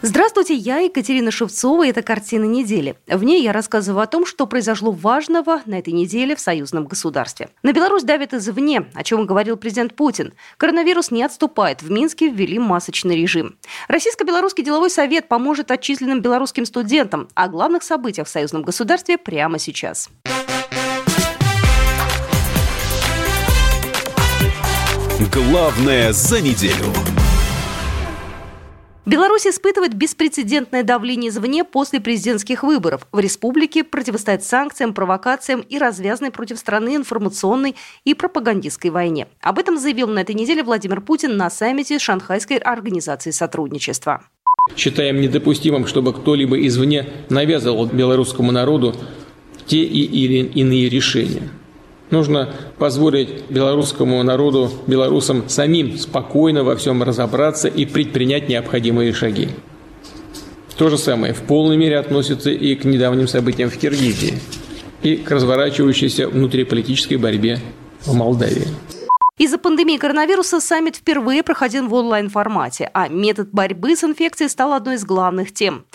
Здравствуйте, я Екатерина Шевцова, и это «Картина недели». В ней я рассказываю о том, что произошло важного на этой неделе в союзном государстве. На Беларусь давят извне, о чем говорил президент Путин. Коронавирус не отступает, в Минске ввели масочный режим. Российско-белорусский деловой совет поможет отчисленным белорусским студентам. О главных событиях в союзном государстве прямо сейчас. Главное за неделю. Беларусь испытывает беспрецедентное давление извне после президентских выборов. В республике противостоят санкциям, провокациям и развязанной против страны информационной и пропагандистской войне. Об этом заявил на этой неделе Владимир Путин на саммите Шанхайской организации сотрудничества. Считаем недопустимым, чтобы кто-либо извне навязывал белорусскому народу те или иные решения. Нужно позволить белорусскому народу, белорусам самим спокойно во всем разобраться и предпринять необходимые шаги. То же самое в полной мере относится и к недавним событиям в Киргизии, и к разворачивающейся внутриполитической борьбе в Молдавии. Из-за пандемии коронавируса саммит впервые проходил в онлайн-формате, а метод борьбы с инфекцией стал одной из главных тем.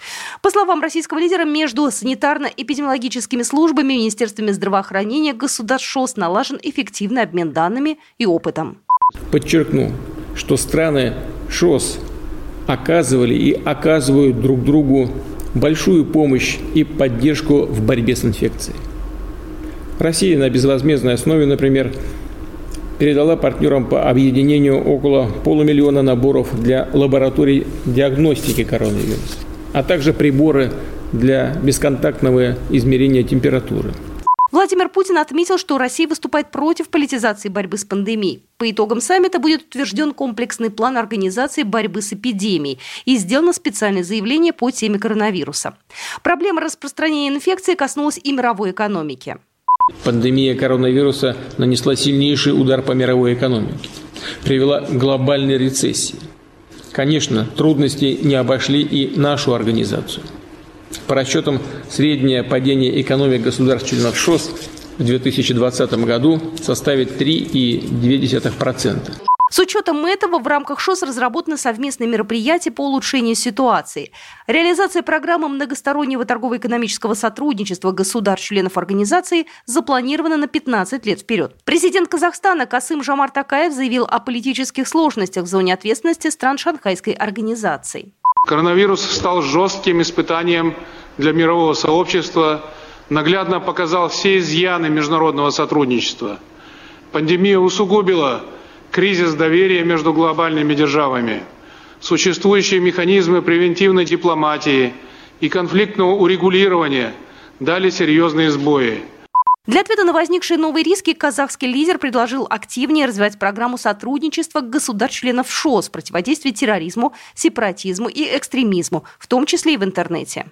По словам российского лидера, между санитарно-эпидемиологическими службами министерствами здравоохранения государств ШОС налажен эффективный обмен данными и опытом. Подчеркну, что страны ШОС оказывали и оказывают друг другу большую помощь и поддержку в борьбе с инфекцией. Россия на безвозмездной основе, например, передала партнерам по объединению около полумиллиона наборов для лабораторий диагностики коронавируса, а также приборы для бесконтактного измерения температуры. Владимир Путин отметил, что Россия выступает против политизации борьбы с пандемией. По итогам саммита будет утвержден комплексный план организации борьбы с эпидемией и сделано специальное заявление по теме коронавируса. Проблема распространения инфекции коснулась и мировой экономики. Пандемия коронавируса нанесла сильнейший удар по мировой экономике, привела к глобальной рецессии. Конечно, трудности не обошли и нашу организацию. По расчетам, среднее падение экономик государств-членов ШОС в 2020 году составит 3,2%. С учетом этого в рамках ШОС разработаны совместные мероприятия по улучшению ситуации. Реализация программы многостороннего торгово-экономического сотрудничества государств-членов организации запланирована на 15 лет вперед. Президент Казахстана Касым Жамар Такаев заявил о политических сложностях в зоне ответственности стран Шанхайской организации. Коронавирус стал жестким испытанием для мирового сообщества, наглядно показал все изъяны международного сотрудничества. Пандемия усугубила кризис доверия между глобальными державами, существующие механизмы превентивной дипломатии и конфликтного урегулирования дали серьезные сбои. Для ответа на возникшие новые риски казахский лидер предложил активнее развивать программу сотрудничества государств-членов ШОС в противодействии терроризму, сепаратизму и экстремизму, в том числе и в интернете.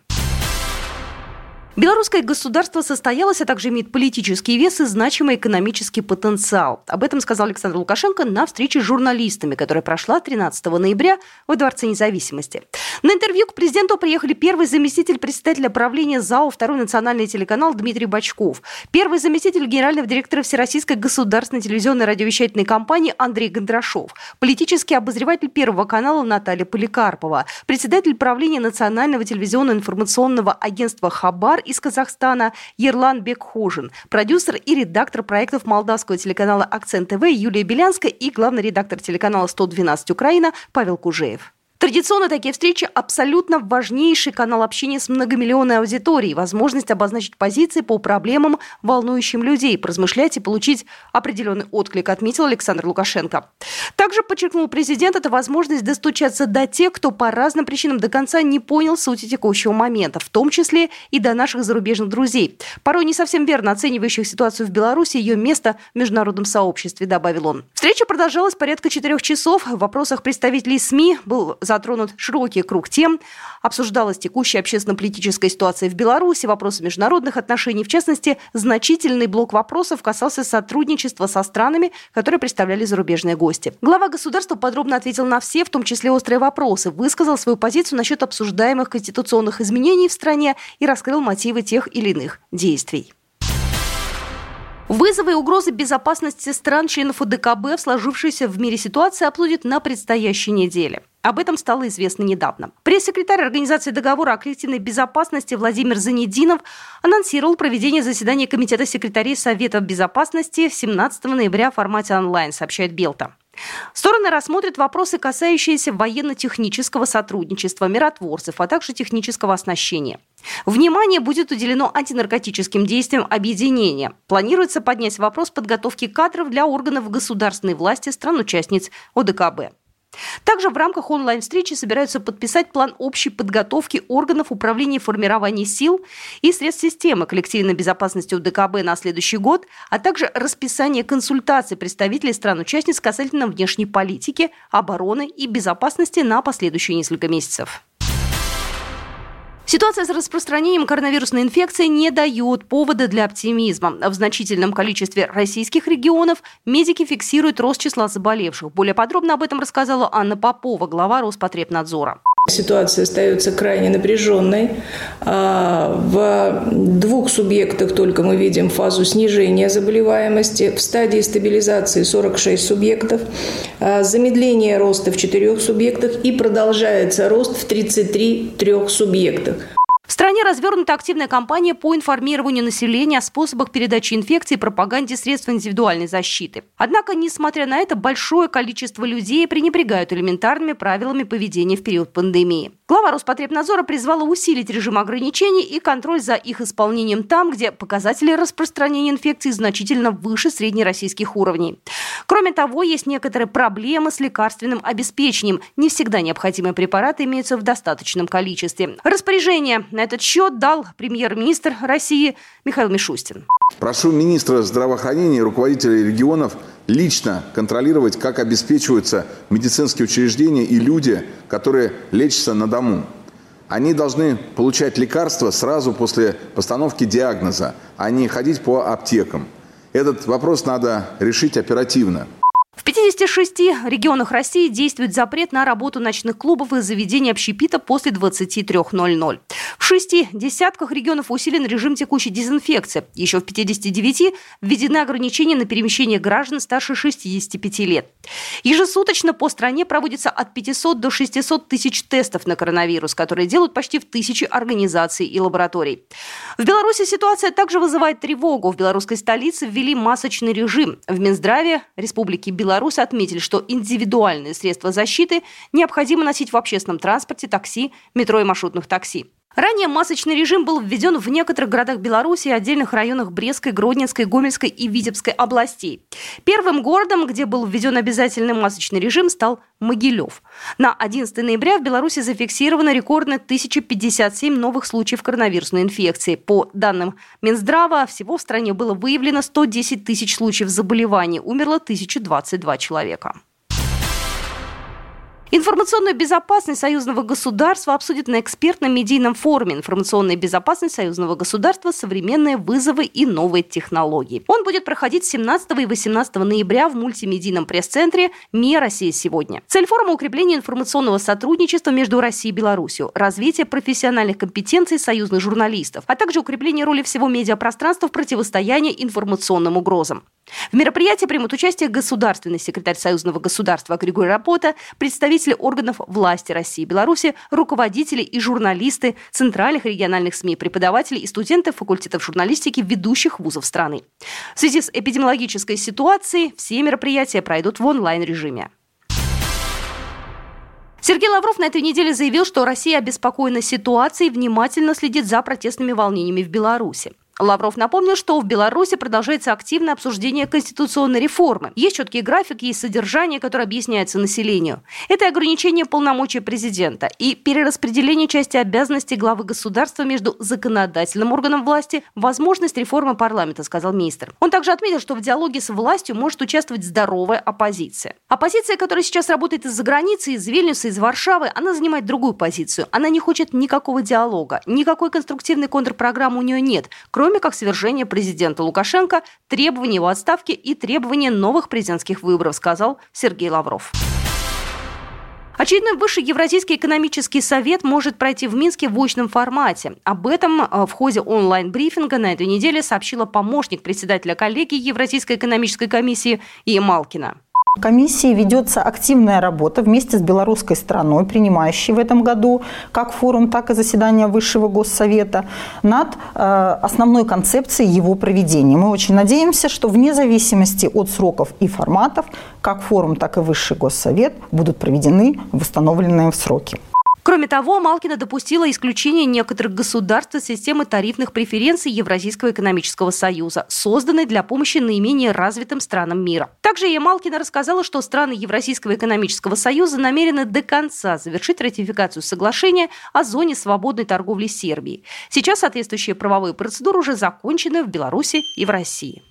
Белорусское государство состоялось, а также имеет политический вес и значимый экономический потенциал. Об этом сказал Александр Лукашенко на встрече с журналистами, которая прошла 13 ноября в Дворце независимости. На интервью к президенту приехали первый заместитель председателя правления ЗАО «Второй национальный телеканал» Дмитрий Бачков, первый заместитель генерального директора Всероссийской государственной телевизионной радиовещательной компании Андрей Гондрашов, политический обозреватель Первого канала Наталья Поликарпова, председатель правления Национального телевизионного информационного агентства «Хабар» из Казахстана Ерлан Бекхожин, продюсер и редактор проектов молдавского телеканала «Акцент ТВ» Юлия Белянская и главный редактор телеканала «112 Украина» Павел Кужеев. Традиционно такие встречи – абсолютно важнейший канал общения с многомиллионной аудиторией, возможность обозначить позиции по проблемам, волнующим людей, поразмышлять и получить определенный отклик, отметил Александр Лукашенко. Также, подчеркнул президент, это возможность достучаться до тех, кто по разным причинам до конца не понял сути текущего момента, в том числе и до наших зарубежных друзей, порой не совсем верно оценивающих ситуацию в Беларуси и ее место в международном сообществе, добавил он. Встреча продолжалась порядка четырех часов. В вопросах представителей СМИ был затронут широкий круг тем. Обсуждалась текущая общественно-политическая ситуация в Беларуси, вопросы международных отношений. В частности, значительный блок вопросов касался сотрудничества со странами, которые представляли зарубежные гости. Глава государства подробно ответил на все, в том числе острые вопросы, высказал свою позицию насчет обсуждаемых конституционных изменений в стране и раскрыл мотивы тех или иных действий. Вызовы и угрозы безопасности стран-членов УДКБ в сложившейся в мире ситуации обсудят на предстоящей неделе. Об этом стало известно недавно. Пресс-секретарь Организации договора о коллективной безопасности Владимир Занединов анонсировал проведение заседания Комитета секретарей Совета безопасности 17 ноября в формате онлайн, сообщает Белта. Стороны рассмотрят вопросы, касающиеся военно-технического сотрудничества, миротворцев, а также технического оснащения. Внимание будет уделено антинаркотическим действиям объединения. Планируется поднять вопрос подготовки кадров для органов государственной власти стран-участниц ОДКБ. Также в рамках онлайн-встречи собираются подписать план общей подготовки органов управления и формирования сил и средств системы коллективной безопасности УДКБ на следующий год, а также расписание консультаций представителей стран-участниц касательно внешней политики, обороны и безопасности на последующие несколько месяцев. Ситуация с распространением коронавирусной инфекции не дает повода для оптимизма. В значительном количестве российских регионов медики фиксируют рост числа заболевших. Более подробно об этом рассказала Анна Попова, глава Роспотребнадзора. Ситуация остается крайне напряженной. А, в двух субъектах только мы видим фазу снижения заболеваемости. В стадии стабилизации 46 субъектов. А, замедление роста в четырех субъектах и продолжается рост в 33 трех субъектах. В стране развернута активная кампания по информированию населения о способах передачи инфекции и пропаганде средств индивидуальной защиты. Однако, несмотря на это, большое количество людей пренебрегают элементарными правилами поведения в период пандемии. Глава Роспотребнадзора призвала усилить режим ограничений и контроль за их исполнением там, где показатели распространения инфекции значительно выше среднероссийских уровней. Кроме того, есть некоторые проблемы с лекарственным обеспечением. Не всегда необходимые препараты имеются в достаточном количестве. Распоряжение на этот счет дал премьер-министр России Михаил Мишустин. Прошу министра здравоохранения и руководителей регионов лично контролировать, как обеспечиваются медицинские учреждения и люди, которые лечатся на дому. Они должны получать лекарства сразу после постановки диагноза, а не ходить по аптекам. Этот вопрос надо решить оперативно. В 56 регионах России действует запрет на работу ночных клубов и заведений общепита после 23.00. В шести десятках регионов усилен режим текущей дезинфекции. Еще в 59 введены ограничения на перемещение граждан старше 65 лет. Ежесуточно по стране проводится от 500 до 600 тысяч тестов на коронавирус, которые делают почти в тысячи организаций и лабораторий. В Беларуси ситуация также вызывает тревогу. В белорусской столице ввели масочный режим. В Минздраве Республики Беларусь Беларусь отметили, что индивидуальные средства защиты необходимо носить в общественном транспорте, такси, метро и маршрутных такси. Ранее масочный режим был введен в некоторых городах Беларуси и отдельных районах Брестской, Гродненской, Гомельской и Витебской областей. Первым городом, где был введен обязательный масочный режим, стал Могилев. На 11 ноября в Беларуси зафиксировано рекордно 1057 новых случаев коронавирусной инфекции. По данным Минздрава, всего в стране было выявлено 110 тысяч случаев заболеваний, умерло 1022 человека. Информационную безопасность союзного государства обсудят на экспертном медийном форуме «Информационная безопасность союзного государства. Современные вызовы и новые технологии». Он будет проходить 17 и 18 ноября в мультимедийном пресс-центре «МИА Россия сегодня». Цель форума – укрепление информационного сотрудничества между Россией и Беларусью, развитие профессиональных компетенций союзных журналистов, а также укрепление роли всего медиапространства в противостоянии информационным угрозам. В мероприятии примут участие государственный секретарь Союзного государства Григорий Рапота, представители органов власти России и Беларуси, руководители и журналисты центральных и региональных СМИ, преподаватели и студенты факультетов журналистики ведущих вузов страны. В связи с эпидемиологической ситуацией все мероприятия пройдут в онлайн-режиме. Сергей Лавров на этой неделе заявил, что Россия обеспокоена ситуацией и внимательно следит за протестными волнениями в Беларуси. Лавров напомнил, что в Беларуси продолжается активное обсуждение конституционной реформы. Есть четкий график, есть содержание, которое объясняется населению. Это ограничение полномочий президента и перераспределение части обязанностей главы государства между законодательным органом власти, возможность реформы парламента, сказал министр. Он также отметил, что в диалоге с властью может участвовать здоровая оппозиция. Оппозиция, которая сейчас работает из-за границы, из Вильнюса, из Варшавы, она занимает другую позицию. Она не хочет никакого диалога, никакой конструктивной контрпрограммы у нее нет, кроме кроме как свержения президента Лукашенко, требования его отставки и требования новых президентских выборов, сказал Сергей Лавров. Очередной Высший Евразийский экономический совет может пройти в Минске в очном формате. Об этом э, в ходе онлайн-брифинга на этой неделе сообщила помощник председателя коллегии Евразийской экономической комиссии Ия Малкина. Комиссии ведется активная работа вместе с белорусской стороной, принимающей в этом году как форум, так и заседание Высшего Госсовета, над э, основной концепцией его проведения. Мы очень надеемся, что вне зависимости от сроков и форматов, как форум, так и Высший Госсовет будут проведены в установленные сроки. Кроме того, Малкина допустила исключение некоторых государств из системы тарифных преференций Евразийского экономического союза, созданной для помощи наименее развитым странам мира. Также Ямалкина рассказала, что страны Евразийского экономического союза намерены до конца завершить ратификацию соглашения о зоне свободной торговли Сербии. Сейчас соответствующие правовые процедуры уже закончены в Беларуси и в России.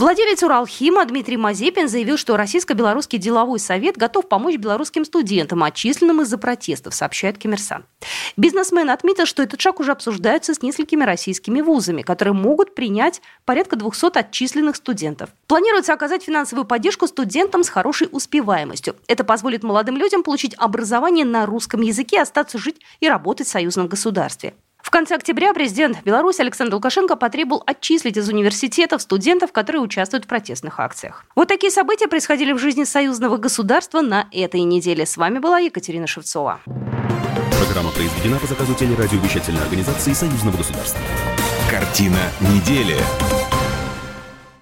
Владелец Уралхима Дмитрий Мазепин заявил, что Российско-Белорусский деловой совет готов помочь белорусским студентам, отчисленным из-за протестов, сообщает Коммерсант. Бизнесмен отметил, что этот шаг уже обсуждается с несколькими российскими вузами, которые могут принять порядка 200 отчисленных студентов. Планируется оказать финансовую поддержку студентам с хорошей успеваемостью. Это позволит молодым людям получить образование на русском языке, остаться жить и работать в союзном государстве. В конце октября президент Беларуси Александр Лукашенко потребовал отчислить из университетов студентов, которые участвуют в протестных акциях. Вот такие события происходили в жизни союзного государства на этой неделе. С вами была Екатерина Шевцова. Программа произведена по заказу телерадиовещательной организации Союзного государства. Картина недели.